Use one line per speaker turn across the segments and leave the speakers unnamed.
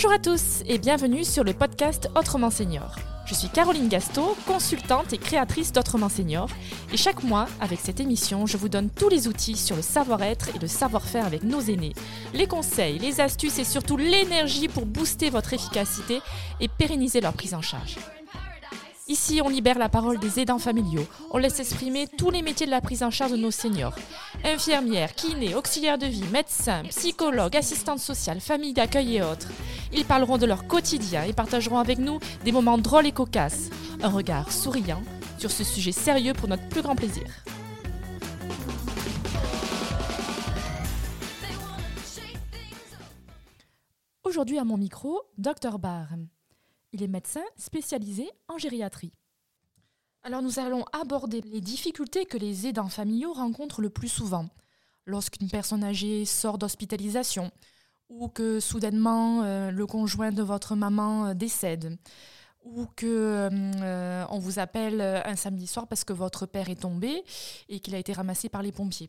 Bonjour à tous et bienvenue sur le podcast Autrement Senior. Je suis Caroline Gasto, consultante et créatrice d'Autrement Senior. Et chaque mois, avec cette émission, je vous donne tous les outils sur le savoir-être et le savoir-faire avec nos aînés, les conseils, les astuces et surtout l'énergie pour booster votre efficacité et pérenniser leur prise en charge. Ici, on libère la parole des aidants familiaux. On laisse exprimer tous les métiers de la prise en charge de nos seniors. Infirmières, kinés, auxiliaires de vie, médecins, psychologues, assistantes sociales, familles d'accueil et autres. Ils parleront de leur quotidien et partageront avec nous des moments drôles et cocasses. Un regard souriant sur ce sujet sérieux pour notre plus grand plaisir. Aujourd'hui à mon micro, Dr Barr. Il est médecin spécialisé en gériatrie. Alors nous allons aborder les difficultés que les aidants familiaux rencontrent le plus souvent lorsqu'une personne âgée sort d'hospitalisation ou que soudainement euh, le conjoint de votre maman euh, décède ou que euh, on vous appelle un samedi soir parce que votre père est tombé et qu'il a été ramassé par les pompiers.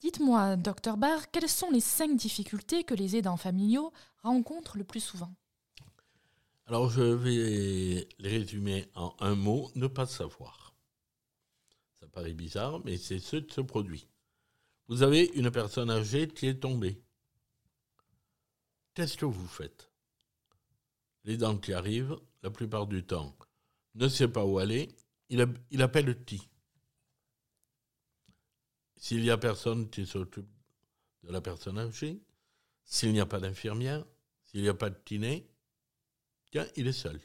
Dites-moi, docteur Barr, quelles sont les cinq difficultés que les aidants familiaux rencontrent le plus souvent?
Alors je vais les résumer en un mot, ne pas savoir. Ça paraît bizarre, mais c'est ce qui se produit. Vous avez une personne âgée qui est tombée. Qu'est-ce que vous faites? Les dents qui arrivent, la plupart du temps, ne sait pas où aller, il, il appelle qui S'il n'y a personne qui s'occupe de la personne âgée, s'il n'y a pas d'infirmière, s'il n'y a pas de kiné, Tiens, il est seul.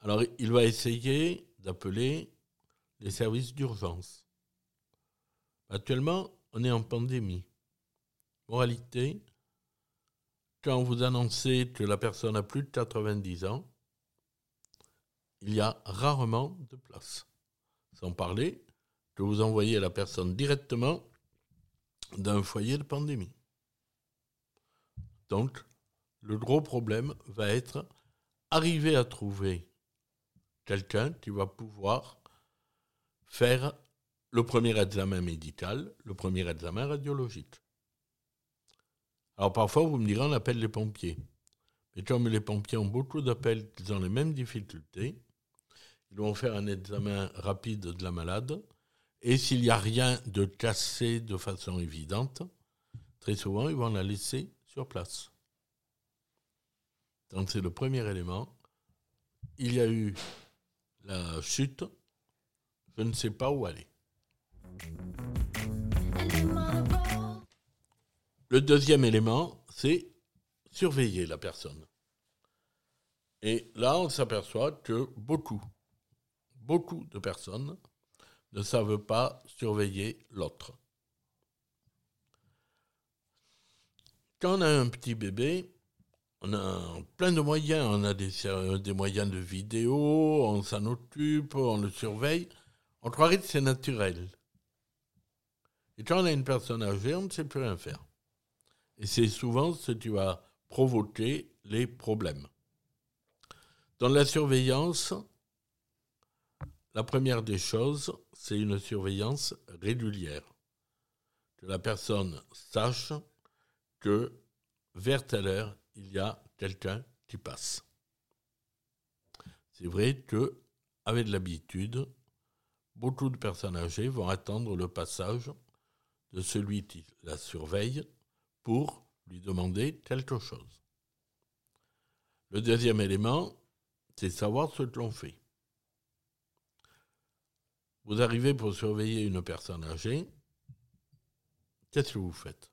Alors, il va essayer d'appeler les services d'urgence. Actuellement, on est en pandémie. Moralité, quand vous annoncez que la personne a plus de 90 ans, il y a rarement de place. Sans parler que vous envoyez la personne directement d'un foyer de pandémie. Donc, le gros problème va être arriver à trouver quelqu'un qui va pouvoir faire le premier examen médical, le premier examen radiologique. Alors parfois, vous me direz, on appelle les pompiers. Mais comme les pompiers ont beaucoup d'appels, ils ont les mêmes difficultés, ils vont faire un examen rapide de la malade. Et s'il n'y a rien de cassé de façon évidente, très souvent, ils vont la laisser sur place. Donc c'est le premier élément. Il y a eu la chute. Je ne sais pas où aller. Le deuxième élément, c'est surveiller la personne. Et là, on s'aperçoit que beaucoup, beaucoup de personnes ne savent pas surveiller l'autre. Quand on a un petit bébé, on a plein de moyens. On a des, moyens de vidéo, on s'en occupe, on le surveille. On croirait que c'est naturel. Et quand on a une personne âgée, on ne sait plus rien faire. Et c'est souvent ce qui va provoquer les problèmes. Dans la surveillance, la première des choses, c'est une surveillance régulière. Que la personne sache que vers telle heure, il y a quelqu'un qui passe. C'est vrai que, avec l'habitude, beaucoup de personnes âgées vont attendre le passage de celui qui la surveille pour lui demander quelque chose. Le deuxième élément, c'est savoir ce que l'on fait. Vous arrivez pour surveiller une personne âgée, qu'est-ce que vous faites?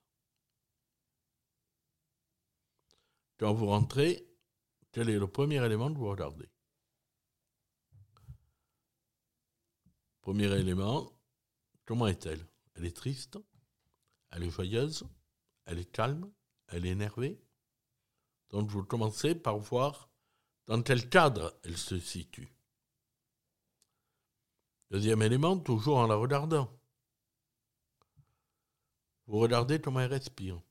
Quand vous rentrez, quel est le premier élément que vous regardez? Premier élément, comment est-elle? Elle est triste Elle est joyeuse Elle est calme Elle est énervée Donc vous commencez par voir dans quel cadre elle se situe. Deuxième élément, toujours en la regardant. Vous regardez comment elle respire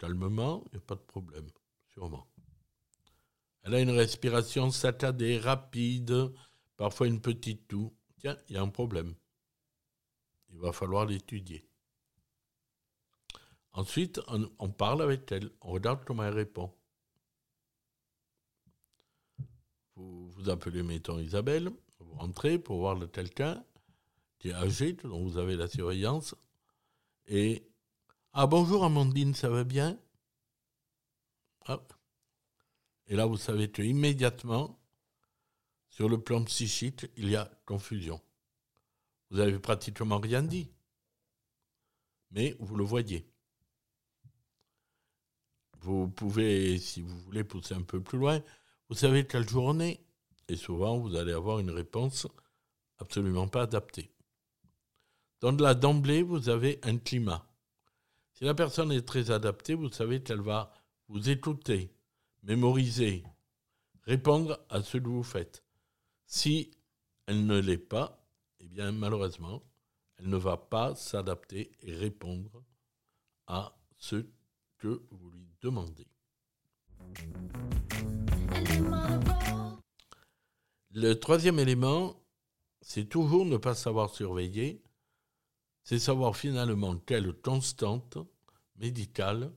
calmement, il n'y a pas de problème, sûrement. Elle a une respiration saccadée, rapide, parfois une petite toux. Tiens, il y a un problème. Il va falloir l'étudier. Ensuite, on, parle avec elle, on regarde comment elle répond. Vous, vous appelez, mettons, Isabelle, vous rentrez pour voir quelqu'un qui est âgé, dont vous avez la surveillance, et Ah bonjour Amandine, ça va bien? Ah. Et là, vous savez que immédiatement, sur le plan psychique, il y a confusion. Vous n'avez pratiquement rien dit, mais vous le voyez. Vous pouvez, si vous voulez pousser un peu plus loin, vous savez quelle journée, et souvent vous allez avoir une réponse absolument pas adaptée. Donc là, d'emblée, vous avez un climat. Si la personne est très adaptée, vous savez qu'elle va vous écouter, mémoriser, répondre à ce que vous faites. Si elle ne l'est pas, eh bien malheureusement, elle ne va pas s'adapter et répondre à ce que vous lui demandez. Le troisième élément, c'est toujours ne pas savoir surveiller, c'est savoir finalement quelle constante médicale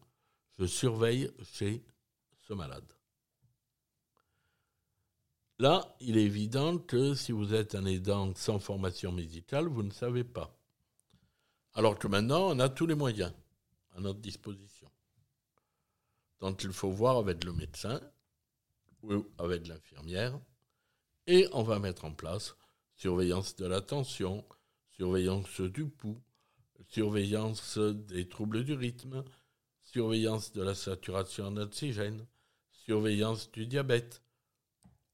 je surveille chez ce malade. Là, il est évident que si vous êtes un aidant sans formation médicale, vous ne savez pas. Alors que maintenant, on a tous les moyens à notre disposition. Donc il faut voir avec le médecin ou avec l'infirmière et on va mettre en place surveillance de la tension, surveillance du pouls, surveillance des troubles du rythme, surveillance de la saturation en oxygène, surveillance du diabète.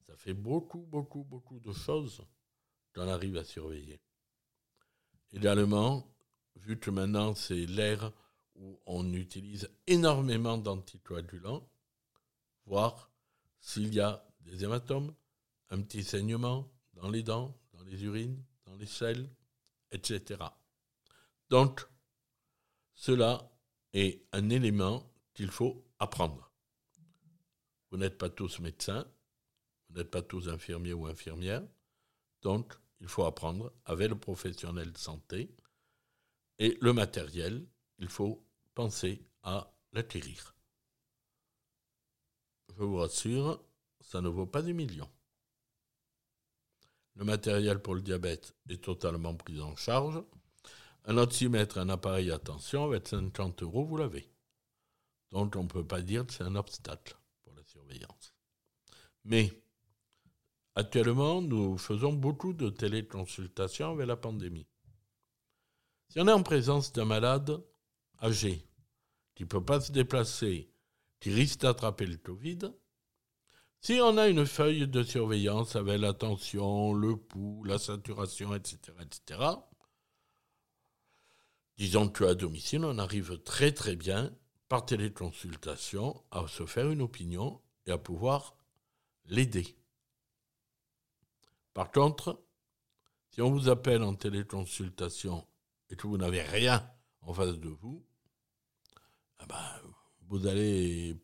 Ça fait beaucoup, beaucoup, beaucoup de choses qu'on arrive à surveiller. Également, vu que maintenant c'est l'ère où on utilise énormément d'anticoagulants, voir s'il y a des hématomes, un petit saignement dans les dents, dans les urines, dans les selles, etc. Donc, cela est un élément qu'il faut apprendre. Vous n'êtes pas tous médecins, vous n'êtes pas tous infirmiers ou infirmières, donc il faut apprendre avec le professionnel de santé et le matériel, il faut penser à l'acquérir. Je vous rassure, ça ne vaut pas des millions. Le matériel pour le diabète est totalement pris en charge. Un oxymètre, un appareil à tension, avec 50 euros, vous l'avez. Donc on ne peut pas dire que c'est un obstacle pour la surveillance. Mais actuellement, nous faisons beaucoup de téléconsultations avec la pandémie. Si on est en présence d'un malade âgé qui ne peut pas se déplacer, qui risque d'attraper le Covid, si on a une feuille de surveillance avec la tension, le pouls, la saturation, etc., etc., disons qu'à domicile, on arrive très très bien, par téléconsultation, à se faire une opinion et à pouvoir l'aider. Par contre, si on vous appelle en téléconsultation et que vous n'avez rien en face de vous, eh ben, vous allez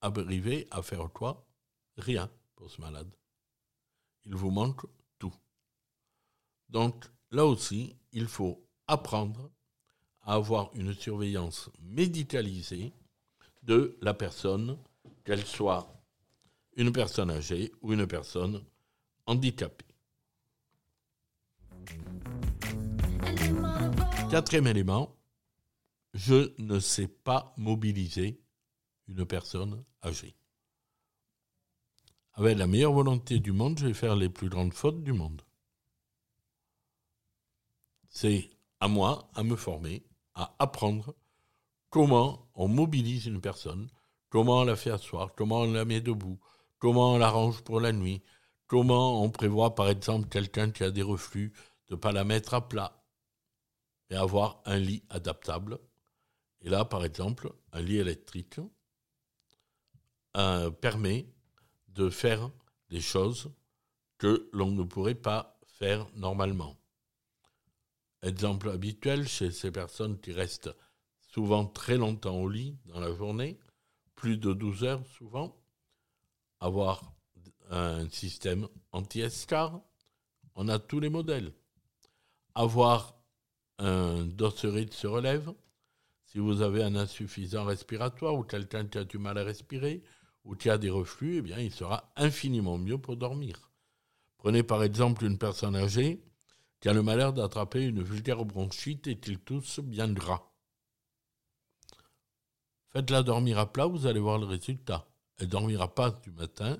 arriver à faire quoi? Rien pour ce malade. Il vous manque tout. Donc là aussi, il faut apprendre à avoir une surveillance médicalisée de la personne, qu'elle soit une personne âgée ou une personne handicapée. Quatrième élément, je ne sais pas mobiliser une personne âgée. Avec la meilleure volonté du monde, je vais faire les plus grandes fautes du monde. C'est à moi à me former, à apprendre comment on mobilise une personne, comment on la fait asseoir, comment on la met debout, comment on l'arrange pour la nuit, comment on prévoit par exemple quelqu'un qui a des reflux de ne pas la mettre à plat et avoir un lit adaptable. Et là, par exemple, un lit électrique euh, permet de faire des choses que l'on ne pourrait pas faire normalement. Exemple habituel chez ces personnes qui restent souvent très longtemps au lit dans la journée, plus de 12 heures souvent, avoir un système anti-escar, on a tous les modèles. Avoir un dosseret se relève, Si vous avez un insuffisant respiratoire ou quelqu'un qui a du mal à respirer ou qui a des reflux, eh bien, il sera infiniment mieux pour dormir. Prenez par exemple une personne âgée qui a le malheur d'attraper une vulgaire bronchite et qu'il tousse bien gras. Faites-la dormir à plat, vous allez voir le résultat. Elle dormira pas du matin.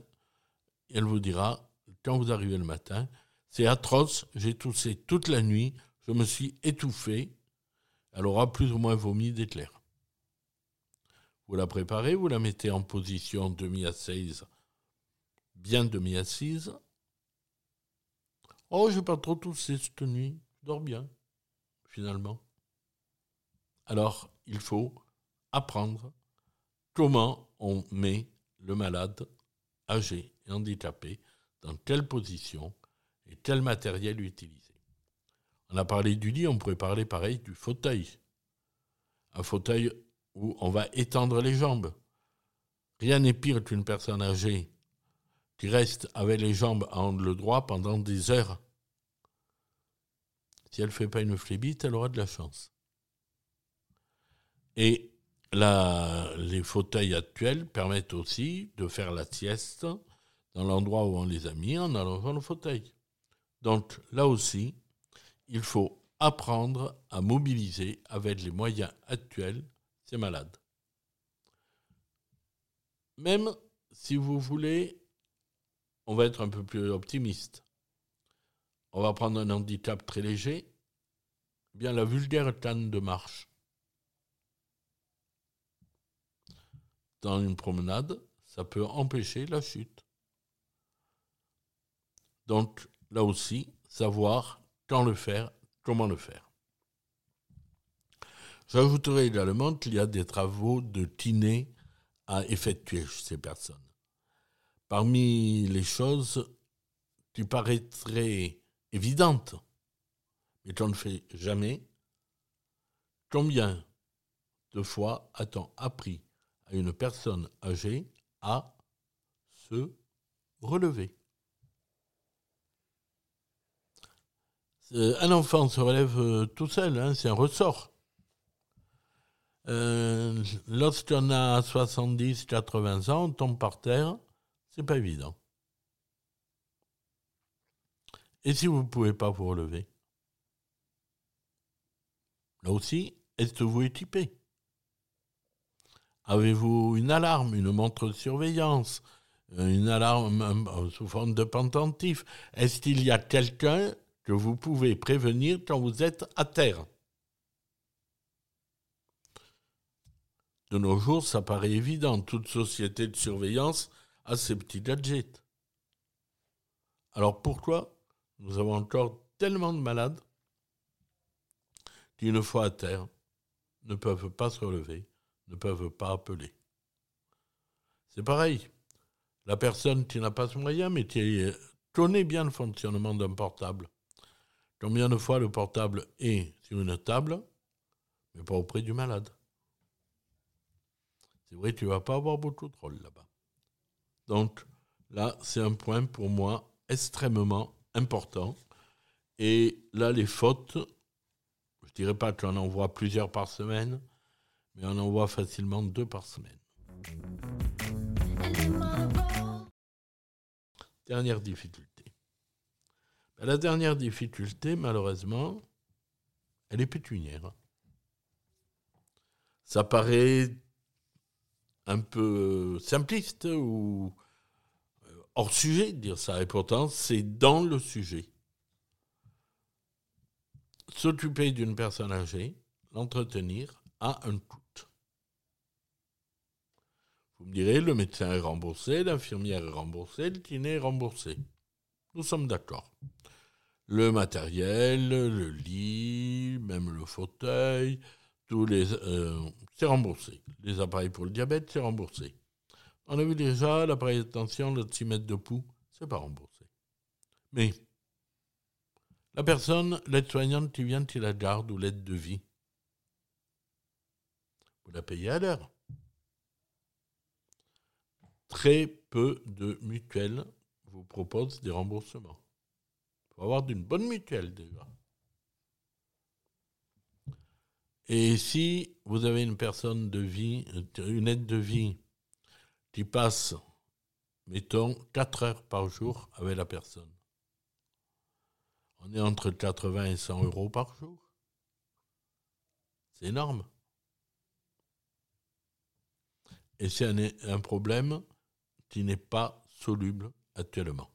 Elle vous dira, quand vous arrivez le matin, c'est atroce, j'ai toussé toute la nuit, je me suis étouffé. Elle aura plus ou moins vomi d'éclair. Vous la préparez, vous la mettez en position demi-assise, bien demi-assise. Oh, je n'ai pas trop toussé cette nuit, je dors bien, finalement. Alors, il faut apprendre comment on met le malade âgé et handicapé dans telle position et tel matériel utilisé. On a parlé du lit, on pourrait parler pareil du fauteuil. Un fauteuil où on va étendre les jambes. Rien n'est pire qu'une personne âgée qui reste avec les jambes à angle droit pendant des heures. Si elle ne fait pas une flébite, elle aura de la chance. Et les fauteuils actuels permettent aussi de faire la sieste dans l'endroit où on les a mis en allongeant le fauteuil. Donc là aussi, il faut apprendre à mobiliser avec les moyens actuels ces malades. Même si vous voulez, on va être un peu plus optimiste. On va prendre un handicap très léger, bien la vulgaire canne de marche dans une promenade, ça peut empêcher la chute. Donc là aussi, savoir quand le faire, comment le faire. J'ajouterai également qu'il y a des travaux de kiné à effectuer chez ces personnes. Parmi les choses qui paraîtraient évidentes, mais qu'on ne fait jamais, combien de fois a-t-on appris à une personne âgée à se relever? Un enfant se relève euh, tout seul, hein, c'est un ressort. Euh, lorsqu'on a 70, 80 ans, on tombe par terre, c'est pas évident. Et si vous ne pouvez pas vous relever? Là aussi, est-ce que vous équipez Avez-vous une alarme, une montre de surveillance, euh, une alarme euh, sous forme de pendentif? Est-ce qu'il y a quelqu'un que vous pouvez prévenir quand vous êtes à terre? De nos jours, ça paraît évident. Toute société de surveillance a ses petits gadgets. Alors pourquoi nous avons encore tellement de malades qui, une fois à terre, ne peuvent pas se relever ne peuvent pas appeler? C'est pareil. La personne qui n'a pas ce moyen, mais qui connaît bien le fonctionnement d'un portable. Combien de fois le portable est sur une table, mais pas auprès du malade? C'est vrai, tu ne vas pas avoir beaucoup de rôle là-bas. Donc, là, c'est un point pour moi extrêmement important. Et là, les fautes, je ne dirais pas qu'on en voit plusieurs par semaine, mais on en voit facilement deux par semaine. Dernière difficulté. Ben, la dernière difficulté, malheureusement, elle est pétunière. Ça paraît un peu simpliste ou hors sujet de dire ça, et pourtant c'est dans le sujet. S'occuper d'une personne âgée, l'entretenir, a un coût. Vous me direz, le médecin est remboursé, l'infirmière est remboursée, le kiné est remboursé. Nous sommes d'accord. Le matériel, le lit, même le fauteuil, tous les, euh, c'est remboursé. Les appareils pour le diabète, c'est remboursé. On a vu déjà l'appareil de tension, le mètres de pouls, c'est pas remboursé. Mais la personne, l'aide-soignante qui vient, qui la garde ou l'aide de vie, vous la payez à l'heure très peu de mutuelles vous proposent des remboursements. Il faut avoir d'une bonne mutuelle déjà. Et si vous avez une personne de vie, une aide de vie qui passe, mettons, 4 heures par jour avec la personne, on est entre 80 et 100 euros par jour. C'est énorme. Et c'est un, un problème qui n'est pas soluble actuellement.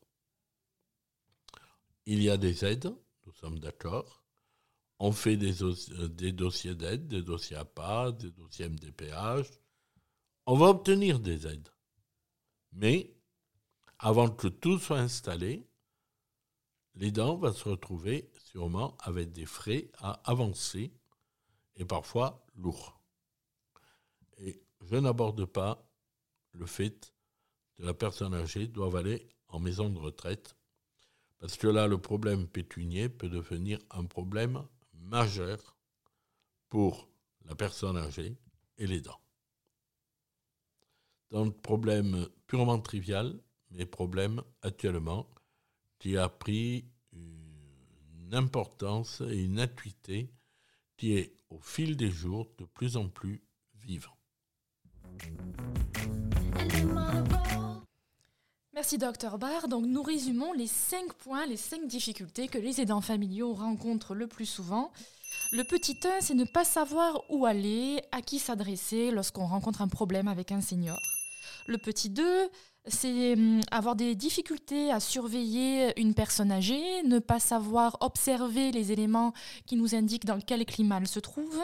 Il y a des aides, nous sommes d'accord. On fait des, euh, des dossiers d'aide, des dossiers APA, des dossiers MDPH. On va obtenir des aides. Mais avant que tout soit installé, l'aidant va se retrouver sûrement avec des frais à avancer et parfois lourds. Et je n'aborde pas le fait que la personne âgée doit aller en maison de retraite, parce que là, le problème pétunier peut devenir un problème majeur pour la personne âgée et les dents. Donc, problème purement trivial, mais problème actuellement qui a pris une importance et une acuité qui est au fil des jours de plus en plus vivant.
Merci docteur Barr. Donc nous résumons les cinq points, les cinq difficultés que les aidants familiaux rencontrent le plus souvent. Le petit 1, c'est ne pas savoir où aller, à qui s'adresser lorsqu'on rencontre un problème avec un senior. Le petit 2, c'est hum, avoir des difficultés à surveiller une personne âgée, ne pas savoir observer les éléments qui nous indiquent dans quel climat elle se trouve.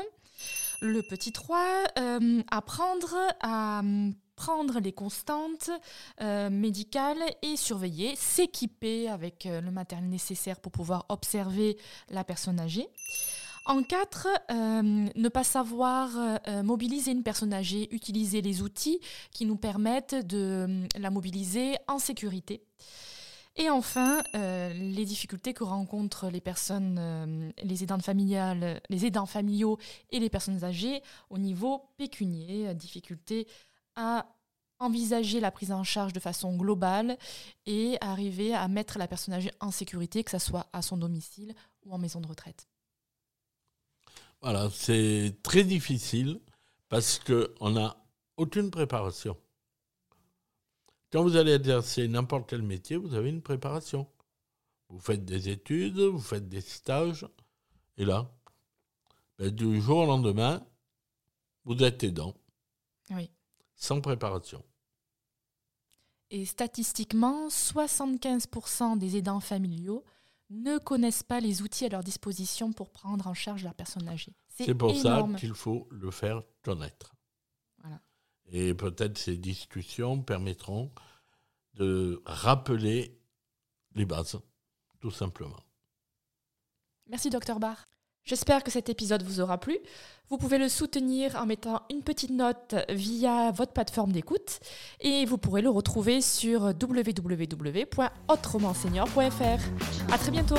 Le petit 3, euh, apprendre à hum, prendre les constantes euh, médicales et surveiller, s'équiper avec euh, le matériel nécessaire pour pouvoir observer la personne âgée. En quatre, euh, ne pas savoir mobiliser une personne âgée, utiliser les outils qui nous permettent de la mobiliser en sécurité. Et enfin, les difficultés que rencontrent les personnes, les aidants familiales, les aidants familiaux et les personnes âgées au niveau pécunier, difficultés à envisager la prise en charge de façon globale et arriver à mettre la personne âgée en sécurité, que ce soit à son domicile ou en maison de retraite.
Voilà, c'est très difficile parce qu'on n'a aucune préparation. Quand vous allez exercer n'importe quel métier, vous avez une préparation. Vous faites des études, vous faites des stages, et là, ben, du jour au lendemain, vous êtes aidant.
Oui
sans préparation.
Et statistiquement, 75% des aidants familiaux ne connaissent pas les outils à leur disposition pour prendre en charge leur personne âgée.
C'est pour ça qu'il faut le faire connaître. Et peut-être ces discussions permettront de rappeler les bases, tout simplement.
Merci, docteur Barr. J'espère que cet épisode vous aura plu. Vous pouvez le soutenir en mettant une petite note via votre plateforme d'écoute et vous pourrez le retrouver sur www.autremanseigneur.fr. À très bientôt.